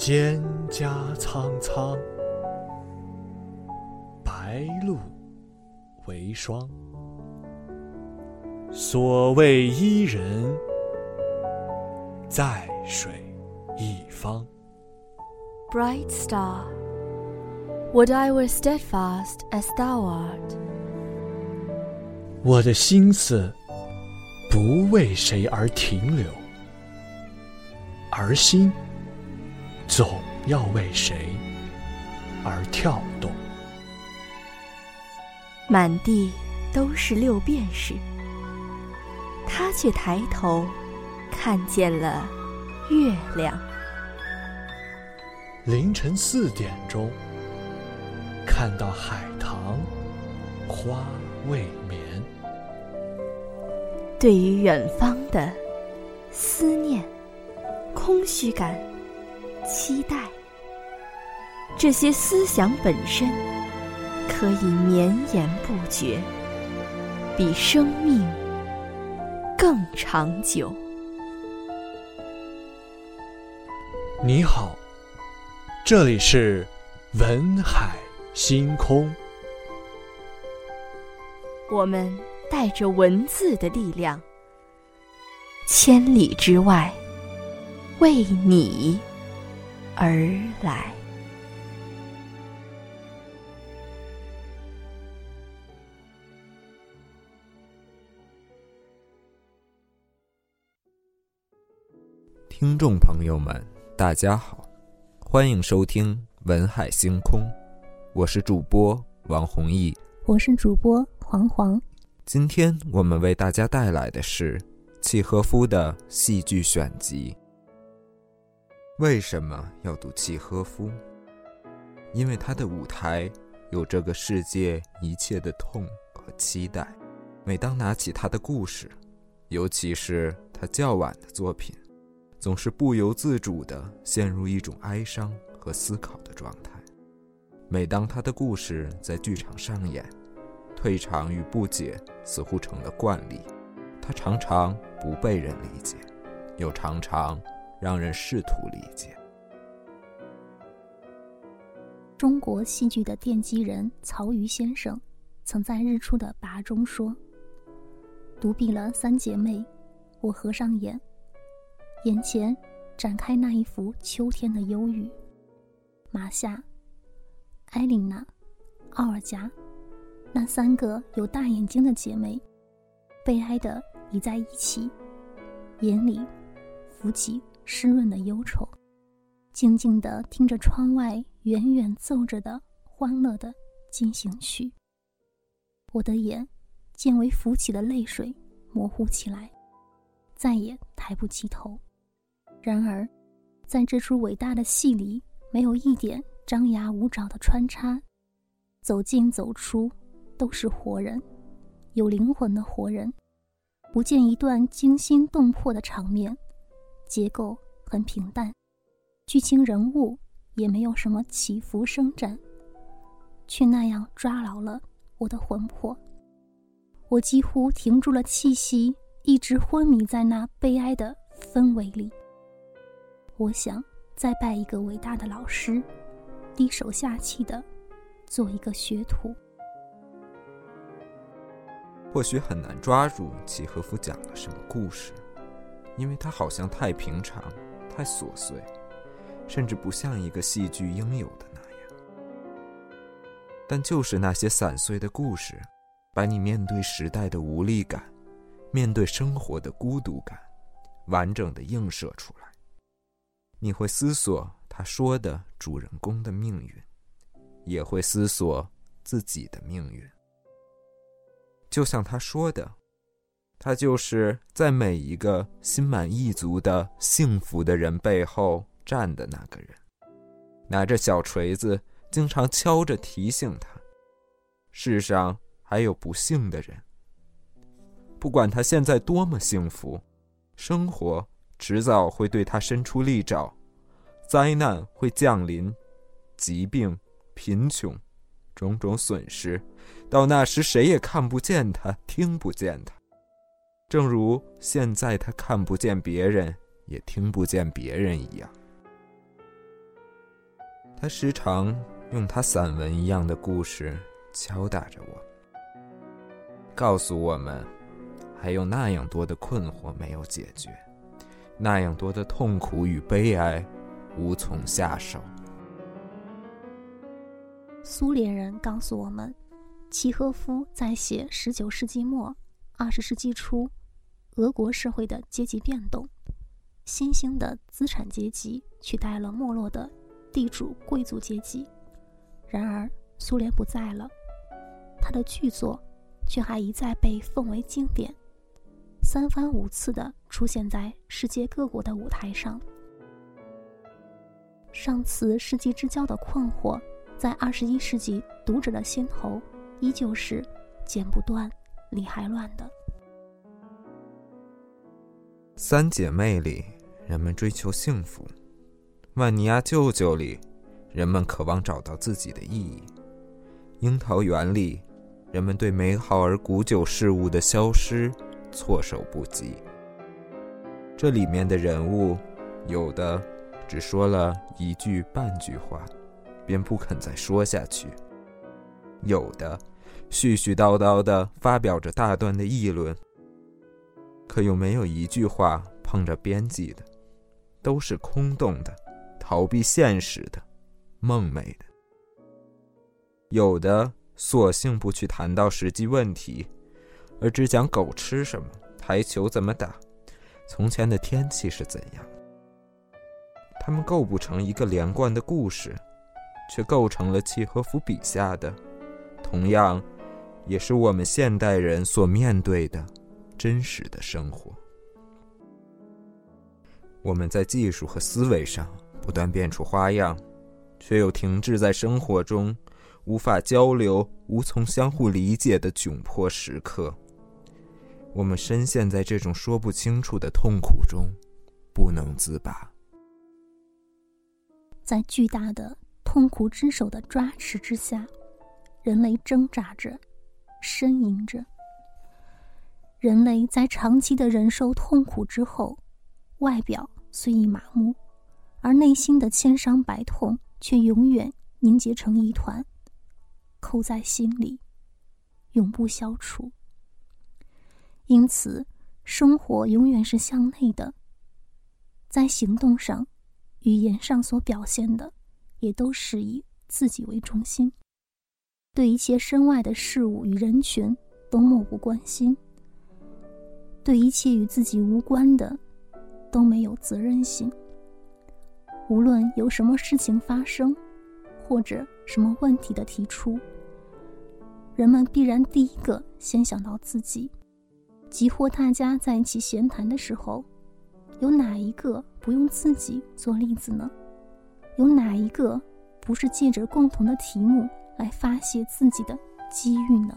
蒹葭苍苍，白露为霜。所谓伊人，在水一方。Bright star, would I were steadfast as thou art. 我的心思不为谁而停留，而心总要为谁而跳动。满地都是六便士，他却抬头看见了月亮。凌晨四点钟，看到海棠花未眠。对于远方的思念、空虚感、期待，这些思想本身可以绵延不绝，比生命更长久。你好，这里是文海星空。我们带着文字的力量，千里之外，为你而来。听众朋友们，大家好，欢迎收听文海星空，我是主播王弘毅。我是主播黄黄。今天我们为大家带来的是契诃夫的戏剧选集。为什么要读契诃夫？因为他的舞台有这个世界一切的痛和期待。每当拿起他的故事，尤其是他较晚的作品，总是不由自主地陷入一种哀伤和思考的状态。每当他的故事在剧场上演，退场与不解似乎成了惯例。他常常不被人理解，又常常让人试图理解。中国戏剧的奠基人曹禺先生，曾在日出的跋中说：“独臂了三姐妹，我合上眼，眼前展开那一幅秋天的忧郁。马夏、埃琳娜、奥尔加，那三个有大眼睛的姐妹，悲哀的倚在一起，眼里浮起湿润的忧愁，静静地听着窗外远远奏着的欢乐的进行曲。我的眼渐为浮起的泪水模糊起来，再也抬不起头。然而，在这出伟大的戏里，没有一点张牙舞爪的穿插，走进走出都是活人，有灵魂的活人。不见一段惊心动魄的场面，结构很平淡，剧情人物也没有什么起伏生展，却那样抓牢了我的魂魄。我几乎停住了气息，一直昏迷在那悲哀的氛围里。我想再拜一个伟大的老师，低手下气的做一个学徒。或许很难抓住契诃夫讲了什么故事，因为他好像太平常、太琐碎，甚至不像一个戏剧应有的那样。但就是那些散碎的故事，把你面对时代的无力感、面对生活的孤独感，完整的映射出来。你会思索他说的主人公的命运，也会思索自己的命运。就像他说的，他就是在每一个心满意足的幸福的人背后站的那个人，拿着小锤子，经常敲着提醒他：世上还有不幸的人。不管他现在多么幸福，生活迟早会对他伸出利爪，灾难会降临，疾病、贫穷。种种损失，到那时谁也看不见他，听不见他。正如现在他看不见别人，也听不见别人一样。他时常用他散文一样的故事敲打着我，告诉我们，还有那样多的困惑没有解决，那样多的痛苦与悲哀无从下手。苏联人告诉我们，契诃夫在写十九世纪末、二十世纪初俄国社会的阶级变动，新兴的资产阶级取代了没落的地主贵族阶级。然而，苏联不在了，他的巨作却还一再被奉为经典，三番五次的出现在世界各国的舞台上。上次世纪之交的困惑。在二十一世纪，读者的心头依旧是剪不断、理还乱的。三姐妹里，人们追求幸福；万尼亚舅舅里，人们渴望找到自己的意义；樱桃园里，人们对美好而古久事物的消失措手不及。这里面的人物，有的只说了一句半句话。便不肯再说下去。有的絮絮叨叨的发表着大段的议论，可又没有一句话碰着边际的，都是空洞的、逃避现实的、梦寐的。有的索性不去谈到实际问题，而只讲狗吃什么、台球怎么打、从前的天气是怎样。他们构不成一个连贯的故事。却构成了契诃夫笔下的，同样，也是我们现代人所面对的真实的生活。我们在技术和思维上不断变出花样，却又停滞在生活中，无法交流、无从相互理解的窘迫时刻。我们深陷在这种说不清楚的痛苦中，不能自拔。在巨大的。痛苦之手的抓持之下，人类挣扎着，呻吟着。人类在长期的忍受痛苦之后，外表虽已麻木，而内心的千伤百痛却永远凝结成一团，扣在心里，永不消除。因此，生活永远是向内的，在行动上、语言上所表现的。也都是以自己为中心，对一切身外的事物与人群都漠不关心，对一切与自己无关的都没有责任心。无论有什么事情发生，或者什么问题的提出，人们必然第一个先想到自己。即或大家在一起闲谈的时候，有哪一个不用自己做例子呢？有哪一个不是借着共同的题目来发泄自己的机遇呢？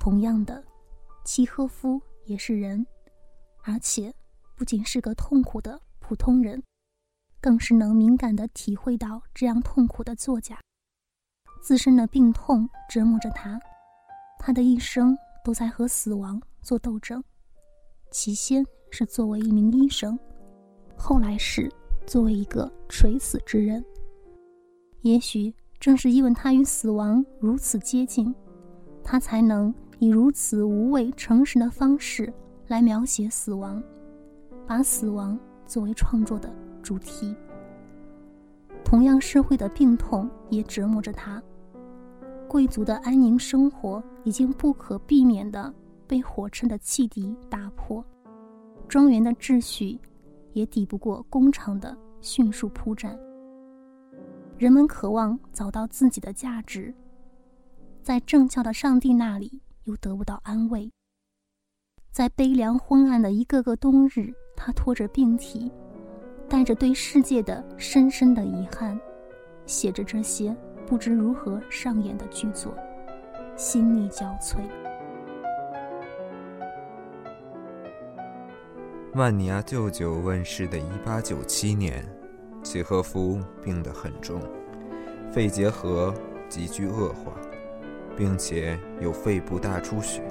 同样的，契诃夫也是人，而且不仅是个痛苦的普通人，更是能敏感地体会到这样痛苦的作家。自身的病痛折磨着他，他的一生都在和死亡做斗争。起先是作为一名医生，后来是。作为一个垂死之人，也许正是因为他与死亡如此接近，他才能以如此无畏、诚实的方式来描写死亡，把死亡作为创作的主题。同样，社会的病痛也折磨着他，贵族的安宁生活已经不可避免地被火车的汽笛打破，庄园的秩序。也抵不过工厂的迅速铺展。人们渴望找到自己的价值，在正教的上帝那里又得不到安慰。在悲凉昏暗的一个个冬日，他拖着病体，带着对世界的深深的遗憾，写着这些不知如何上演的剧作，心力交瘁。万尼亚舅舅问世的1897年，契诃夫病得很重，肺结核急剧恶化，并且有肺部大出血。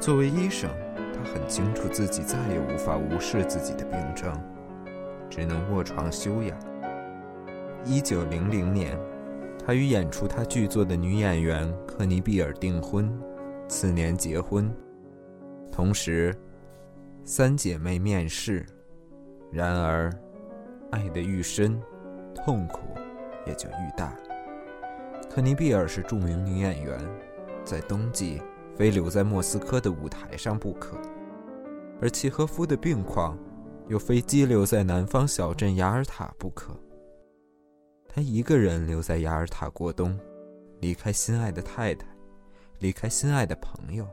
作为医生，他很清楚自己再也无法无视自己的病症，只能卧床休养。一九零零年，他与演出他剧作的女演员克尼比尔订婚，次年结婚。同时，三姐妹面世。然而，爱得愈深，痛苦也就愈大。克尼比尔是著名女演员，在冬季非留在莫斯科的舞台上不可，而契诃夫的病况又非羁留在南方小镇雅尔塔不可。他一个人留在雅尔塔过冬，离开心爱的太太，离开心爱的朋友。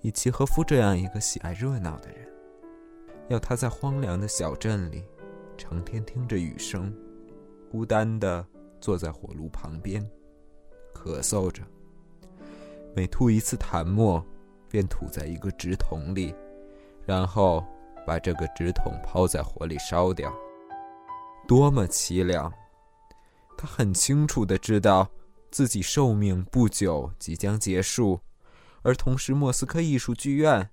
以契诃夫这样一个喜爱热闹的人，要他在荒凉的小镇里，成天听着雨声，孤单的坐在火炉旁边，咳嗽着。每吐一次痰沫，便吐在一个纸筒里，然后把这个纸筒抛在火里烧掉。多么凄凉！他很清楚的知道，自己寿命不久即将结束，而同时，莫斯科艺术剧院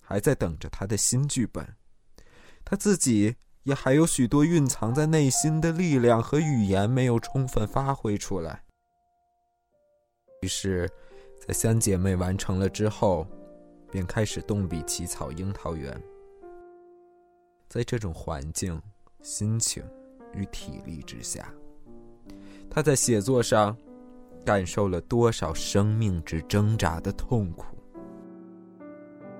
还在等着他的新剧本。他自己也还有许多蕴藏在内心的力量和语言没有充分发挥出来。于是，在三姐妹完成了之后，便开始动笔起草《樱桃园》。在这种环境、心情与体力之下。他在写作上感受了多少生命之挣扎的痛苦？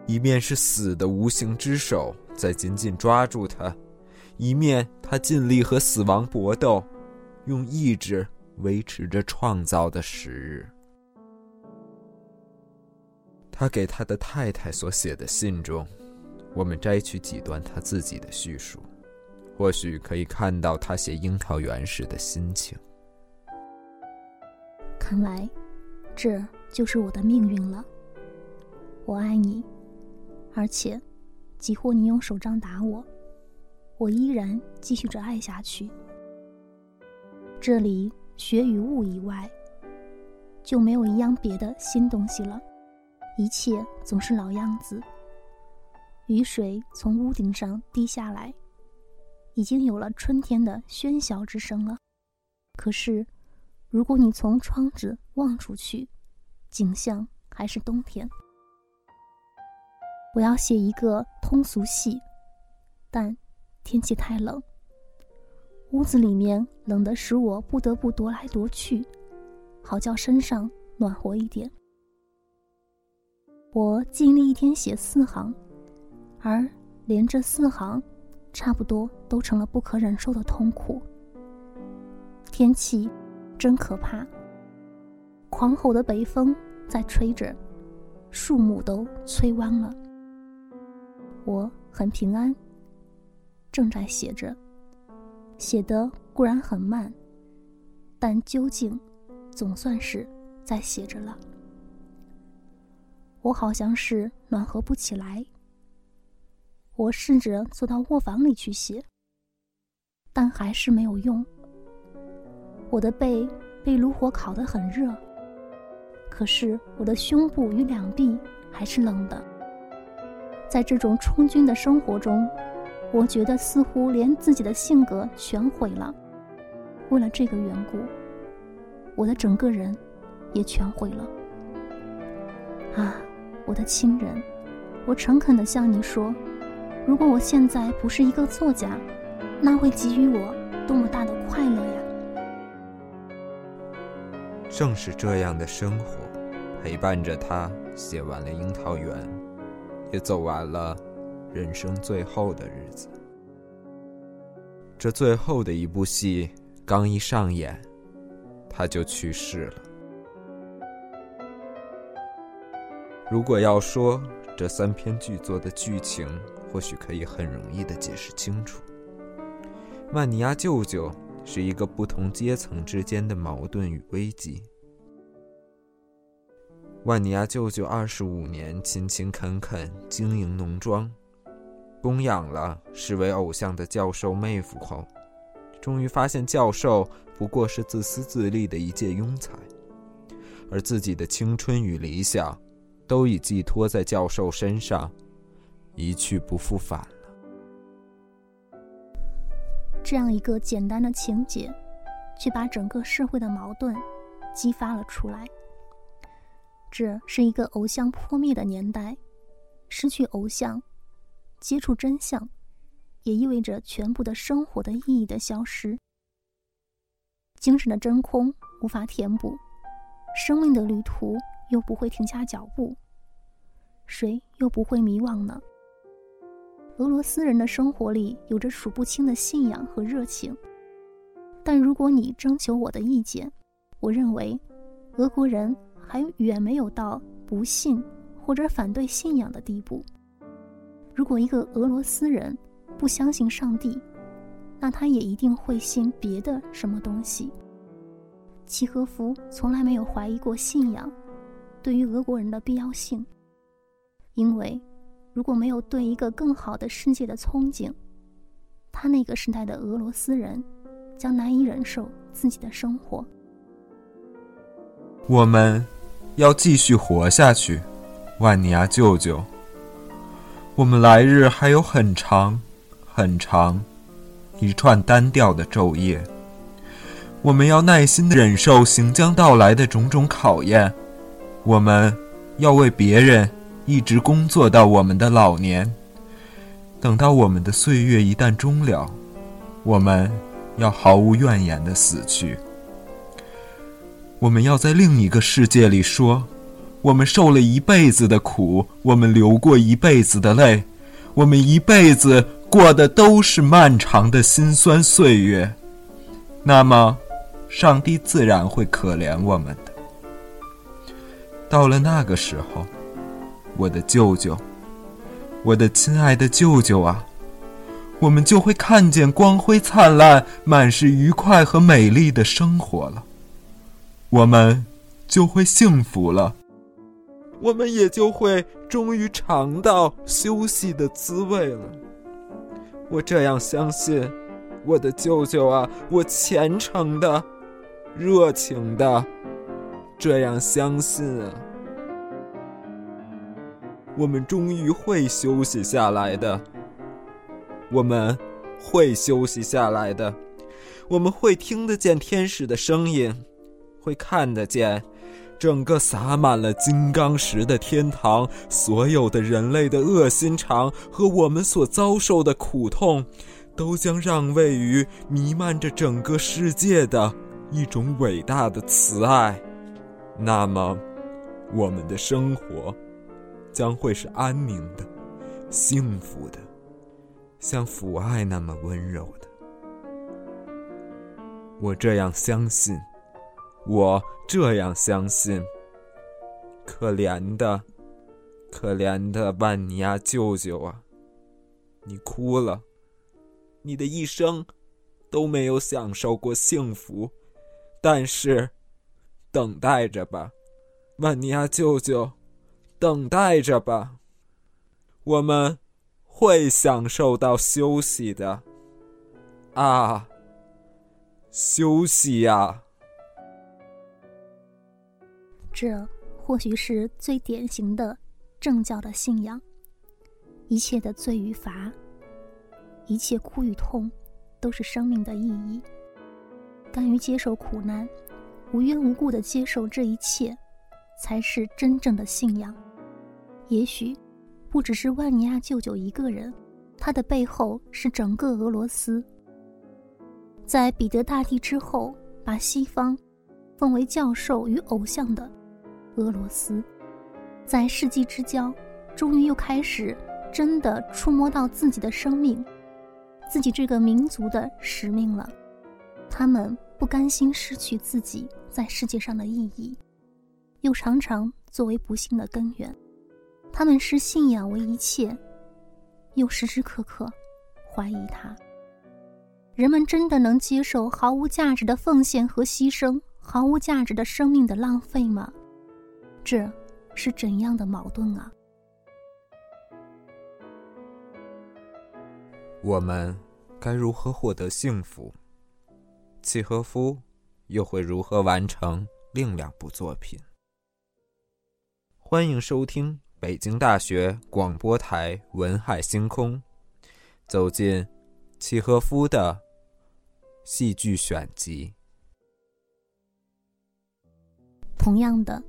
一面是死的无形之手在紧紧抓住他，一面他尽力和死亡搏斗，用意志维持着创造的时日。他给他的太太所写的信中，我们摘取几段他自己的叙述，或许可以看到他写《樱桃园》时的心情。看来，这就是我的命运了。我爱你，而且，几乎你用手杖打我，我依然继续着爱下去。这里雪与雾以外，就没有一样别的新东西了，一切总是老样子。雨水从屋顶上滴下来，已经有了春天的喧嚣之声了。可是。如果你从窗子望出去，景象还是冬天。我要写一个通俗戏，但天气太冷，屋子里面冷得使我不得不踱来踱去，好叫身上暖和一点。我尽力一天写四行，而连这四行，差不多都成了不可忍受的痛苦。天气。真可怕！狂吼的北风在吹着，树木都吹弯了。我很平安，正在写着，写的固然很慢，但究竟总算是在写着了。我好像是暖和不起来。我试着坐到卧房里去写，但还是没有用。我的背被炉火烤得很热，可是我的胸部与两臂还是冷的。在这种充军的生活中，我觉得似乎连自己的性格全毁了。为了这个缘故，我的整个人也全毁了。啊，我的亲人，我诚恳地向你说，如果我现在不是一个作家，那会给予我多么大的快乐呀！正是这样的生活，陪伴着他写完了《樱桃园》，也走完了人生最后的日子。这最后的一部戏刚一上演，他就去世了。如果要说这三篇剧作的剧情，或许可以很容易的解释清楚：曼尼亚舅舅。是一个不同阶层之间的矛盾与危机。万尼亚舅舅二十五年勤勤恳恳经营农庄，供养了视为偶像的教授妹夫后，终于发现教授不过是自私自利的一介庸才，而自己的青春与理想，都已寄托在教授身上，一去不复返了。这样一个简单的情节，却把整个社会的矛盾激发了出来。这是一个偶像破灭的年代，失去偶像，接触真相，也意味着全部的生活的意义的消失。精神的真空无法填补，生命的旅途又不会停下脚步，谁又不会迷惘呢？俄罗斯人的生活里有着数不清的信仰和热情，但如果你征求我的意见，我认为，俄国人还远没有到不信或者反对信仰的地步。如果一个俄罗斯人不相信上帝，那他也一定会信别的什么东西。契诃夫从来没有怀疑过信仰对于俄国人的必要性，因为。如果没有对一个更好的世界的憧憬，他那个时代的俄罗斯人将难以忍受自己的生活。我们要继续活下去，万尼亚舅舅。我们来日还有很长、很长一串单调的昼夜。我们要耐心的忍受行将到来的种种考验。我们要为别人。一直工作到我们的老年，等到我们的岁月一旦终了，我们要毫无怨言的死去。我们要在另一个世界里说，我们受了一辈子的苦，我们流过一辈子的泪，我们一辈子过的都是漫长的辛酸岁月。那么，上帝自然会可怜我们的。到了那个时候。我的舅舅，我的亲爱的舅舅啊，我们就会看见光辉灿烂、满是愉快和美丽的生活了。我们就会幸福了，我们也就会终于尝到休息的滋味了。我这样相信，我的舅舅啊，我虔诚的、热情的这样相信啊。我们终于会休息下来的，我们会休息下来的，我们会听得见天使的声音，会看得见整个洒满了金刚石的天堂，所有的人类的恶心肠和我们所遭受的苦痛，都将让位于弥漫着整个世界的一种伟大的慈爱。那么，我们的生活。将会是安宁的、幸福的，像父爱那么温柔的。我这样相信，我这样相信。可怜的、可怜的万尼亚舅舅啊，你哭了，你的一生都没有享受过幸福，但是，等待着吧，万尼亚舅舅。等待着吧，我们会享受到休息的。啊，休息呀！这或许是最典型的正教的信仰。一切的罪与罚，一切苦与痛，都是生命的意义。甘于接受苦难，无缘无故的接受这一切，才是真正的信仰。也许，不只是万尼亚舅舅一个人，他的背后是整个俄罗斯。在彼得大帝之后，把西方奉为教授与偶像的俄罗斯，在世纪之交，终于又开始真的触摸到自己的生命，自己这个民族的使命了。他们不甘心失去自己在世界上的意义，又常常作为不幸的根源。他们视信仰为一切，又时时刻刻怀疑它。人们真的能接受毫无价值的奉献和牺牲，毫无价值的生命的浪费吗？这是怎样的矛盾啊！我们该如何获得幸福？契诃夫又会如何完成另两部作品？欢迎收听。北京大学广播台《文海星空》，走进契诃夫的戏剧选集。同样的，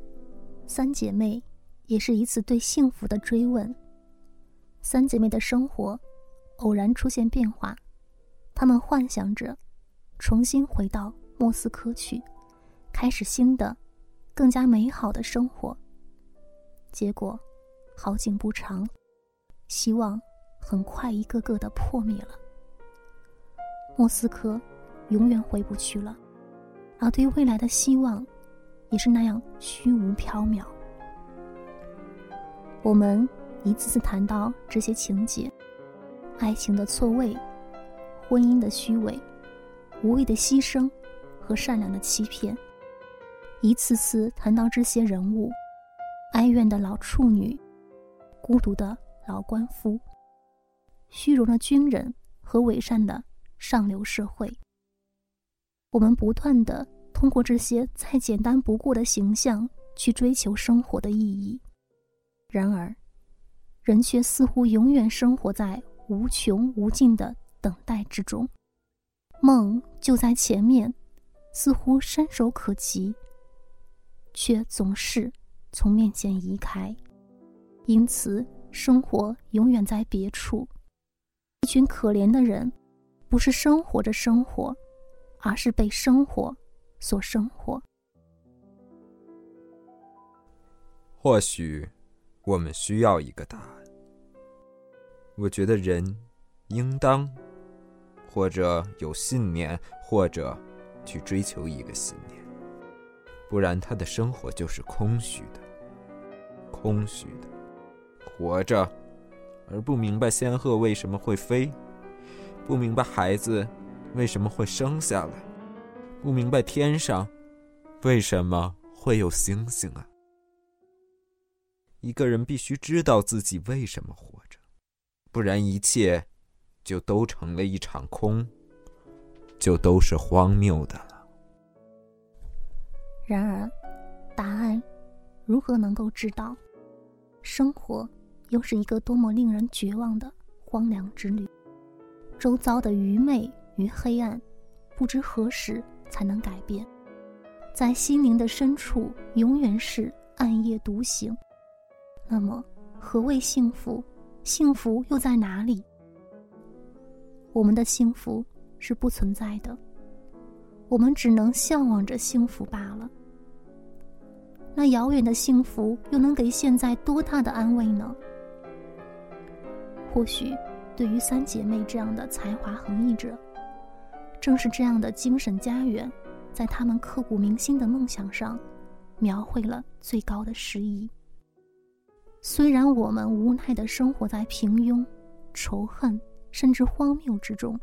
三姐妹也是一次对幸福的追问。三姐妹的生活偶然出现变化，她们幻想着重新回到莫斯科去，开始新的、更加美好的生活。结果，好景不长，希望很快一个个的破灭了。莫斯科永远回不去了，而对未来的希望也是那样虚无缥缈。我们。一次次谈到这些情节，爱情的错位，婚姻的虚伪，无谓的牺牲和善良的欺骗；一次次谈到这些人物，哀怨的老处女，孤独的老官夫，虚荣的军人和伪善的上流社会。我们不断的通过这些再简单不过的形象去追求生活的意义，然而。人却似乎永远生活在无穷无尽的等待之中，梦就在前面，似乎伸手可及，却总是从面前移开。因此，生活永远在别处。一群可怜的人，不是生活着生活，而是被生活所生活。或许，我们需要一个答案。我觉得人应当，或者有信念，或者去追求一个信念，不然他的生活就是空虚的，空虚的，活着，而不明白仙鹤为什么会飞，不明白孩子为什么会生下来，不明白天上为什么会有星星啊！一个人必须知道自己为什么活着。不然，一切就都成了一场空，就都是荒谬的了。然而，答案如何能够知道？生活又是一个多么令人绝望的荒凉之旅。周遭的愚昧与黑暗，不知何时才能改变。在心灵的深处，永远是暗夜独行。那么，何谓幸福？幸福又在哪里？我们的幸福是不存在的，我们只能向往着幸福罢了。那遥远的幸福又能给现在多大的安慰呢？或许，对于三姐妹这样的才华横溢者，正是这样的精神家园，在他们刻骨铭心的梦想上，描绘了最高的诗意。虽然我们无奈的生活在平庸、仇恨甚至荒谬之中，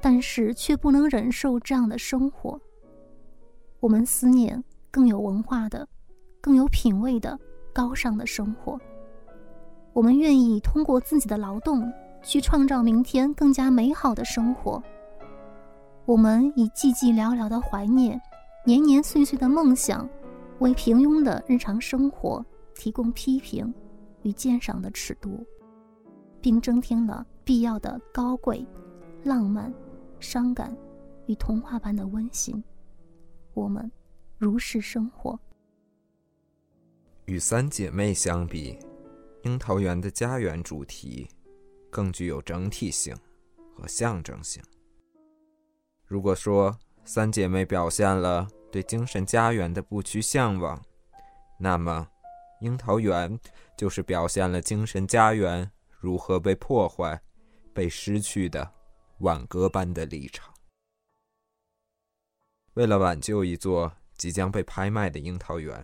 但是却不能忍受这样的生活。我们思念更有文化的、更有品味的高尚的生活。我们愿意通过自己的劳动去创造明天更加美好的生活。我们以寂寂寥寥的怀念、年年岁岁的梦想，为平庸的日常生活。提供批评与鉴赏的尺度，并增添了必要的高贵、浪漫、伤感与童话般的温馨。我们如是生活。与三姐妹相比，樱桃园的家园主题更具有整体性和象征性。如果说三姐妹表现了对精神家园的不屈向往，那么。樱桃园就是表现了精神家园如何被破坏、被失去的挽歌般的立场。为了挽救一座即将被拍卖的樱桃园，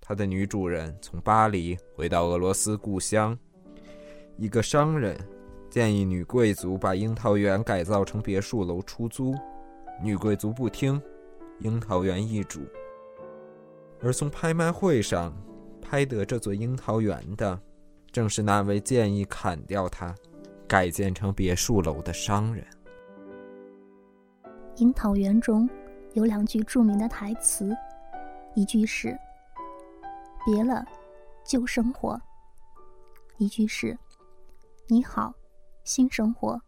它的女主人从巴黎回到俄罗斯故乡。一个商人建议女贵族把樱桃园改造成别墅楼出租，女贵族不听，樱桃园易主。而从拍卖会上。拍得这座樱桃园的，正是那位建议砍掉它，改建成别墅楼的商人。樱桃园中有两句著名的台词，一句是“别了，旧生活”，一句是“你好，新生活”。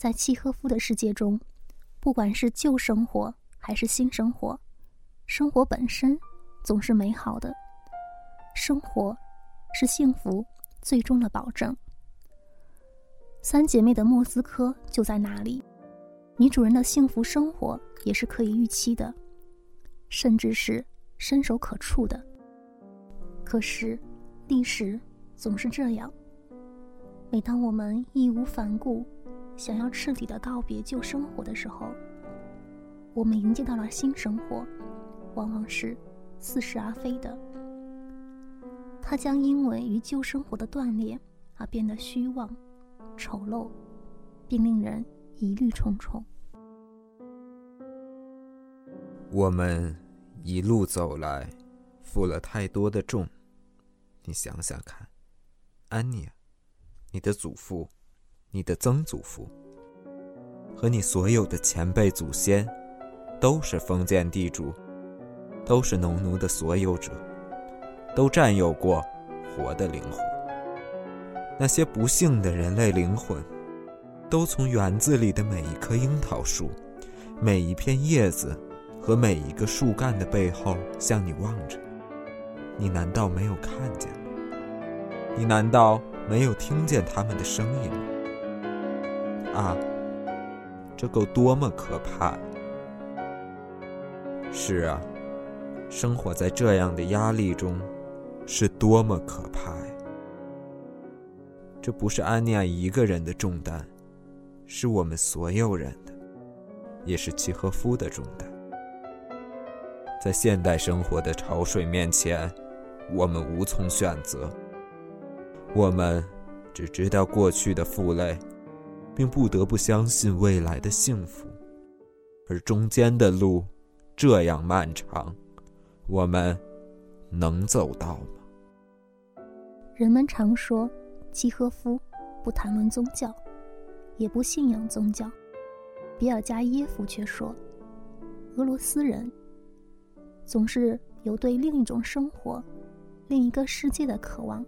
在契诃夫的世界中，不管是旧生活还是新生活，生活本身总是美好的，生活是幸福最终的保证。三姐妹的莫斯科就在那里，女主人的幸福生活也是可以预期的，甚至是伸手可触的。可是，历史总是这样。每当我们义无反顾，想要彻底的告别旧生活的时候，我们迎接到了新生活，往往是似是而非的。它将因为与旧生活的断裂而变得虚妄。丑陋，并令人疑虑重重。我们一路走来，负了太多的重。你想想看，安妮，你的祖父，你的曾祖父，和你所有的前辈祖先，都是封建地主，都是农奴的所有者，都占有过活的灵魂。那些不幸的人类灵魂，都从园子里的每一棵樱桃树、每一片叶子和每一个树干的背后向你望着。你难道没有看见？你难道没有听见他们的声音？啊，这够多么可怕！是啊，生活在这样的压力中，是多么可怕呀！这不是安妮亚一个人的重担，是我们所有人的，也是契诃夫的重担。在现代生活的潮水面前，我们无从选择。我们只知道过去的负累，并不得不相信未来的幸福。而中间的路这样漫长，我们能走到吗？人们常说。契诃夫不谈论宗教，也不信仰宗教。比尔加耶夫却说，俄罗斯人总是有对另一种生活、另一个世界的渴望，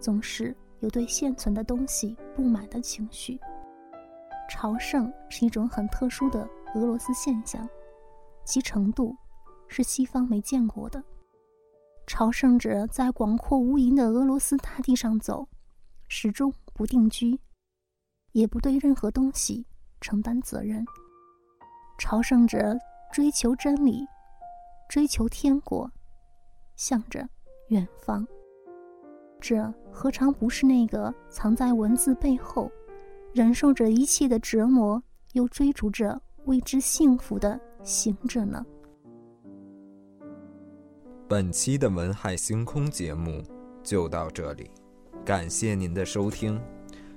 总是有对现存的东西不满的情绪。朝圣是一种很特殊的俄罗斯现象，其程度是西方没见过的。朝圣者在广阔无垠的俄罗斯大地上走。始终不定居，也不对任何东西承担责任。朝圣者追求真理，追求天国，向着远方。这何尝不是那个藏在文字背后，忍受着一切的折磨，又追逐着未知幸福的行者呢？本期的文海星空节目就到这里。感谢您的收听，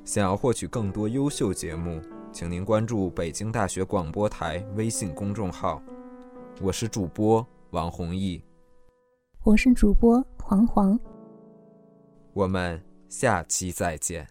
想要获取更多优秀节目，请您关注北京大学广播台微信公众号。我是主播王弘毅，我是主播黄黄，我们下期再见。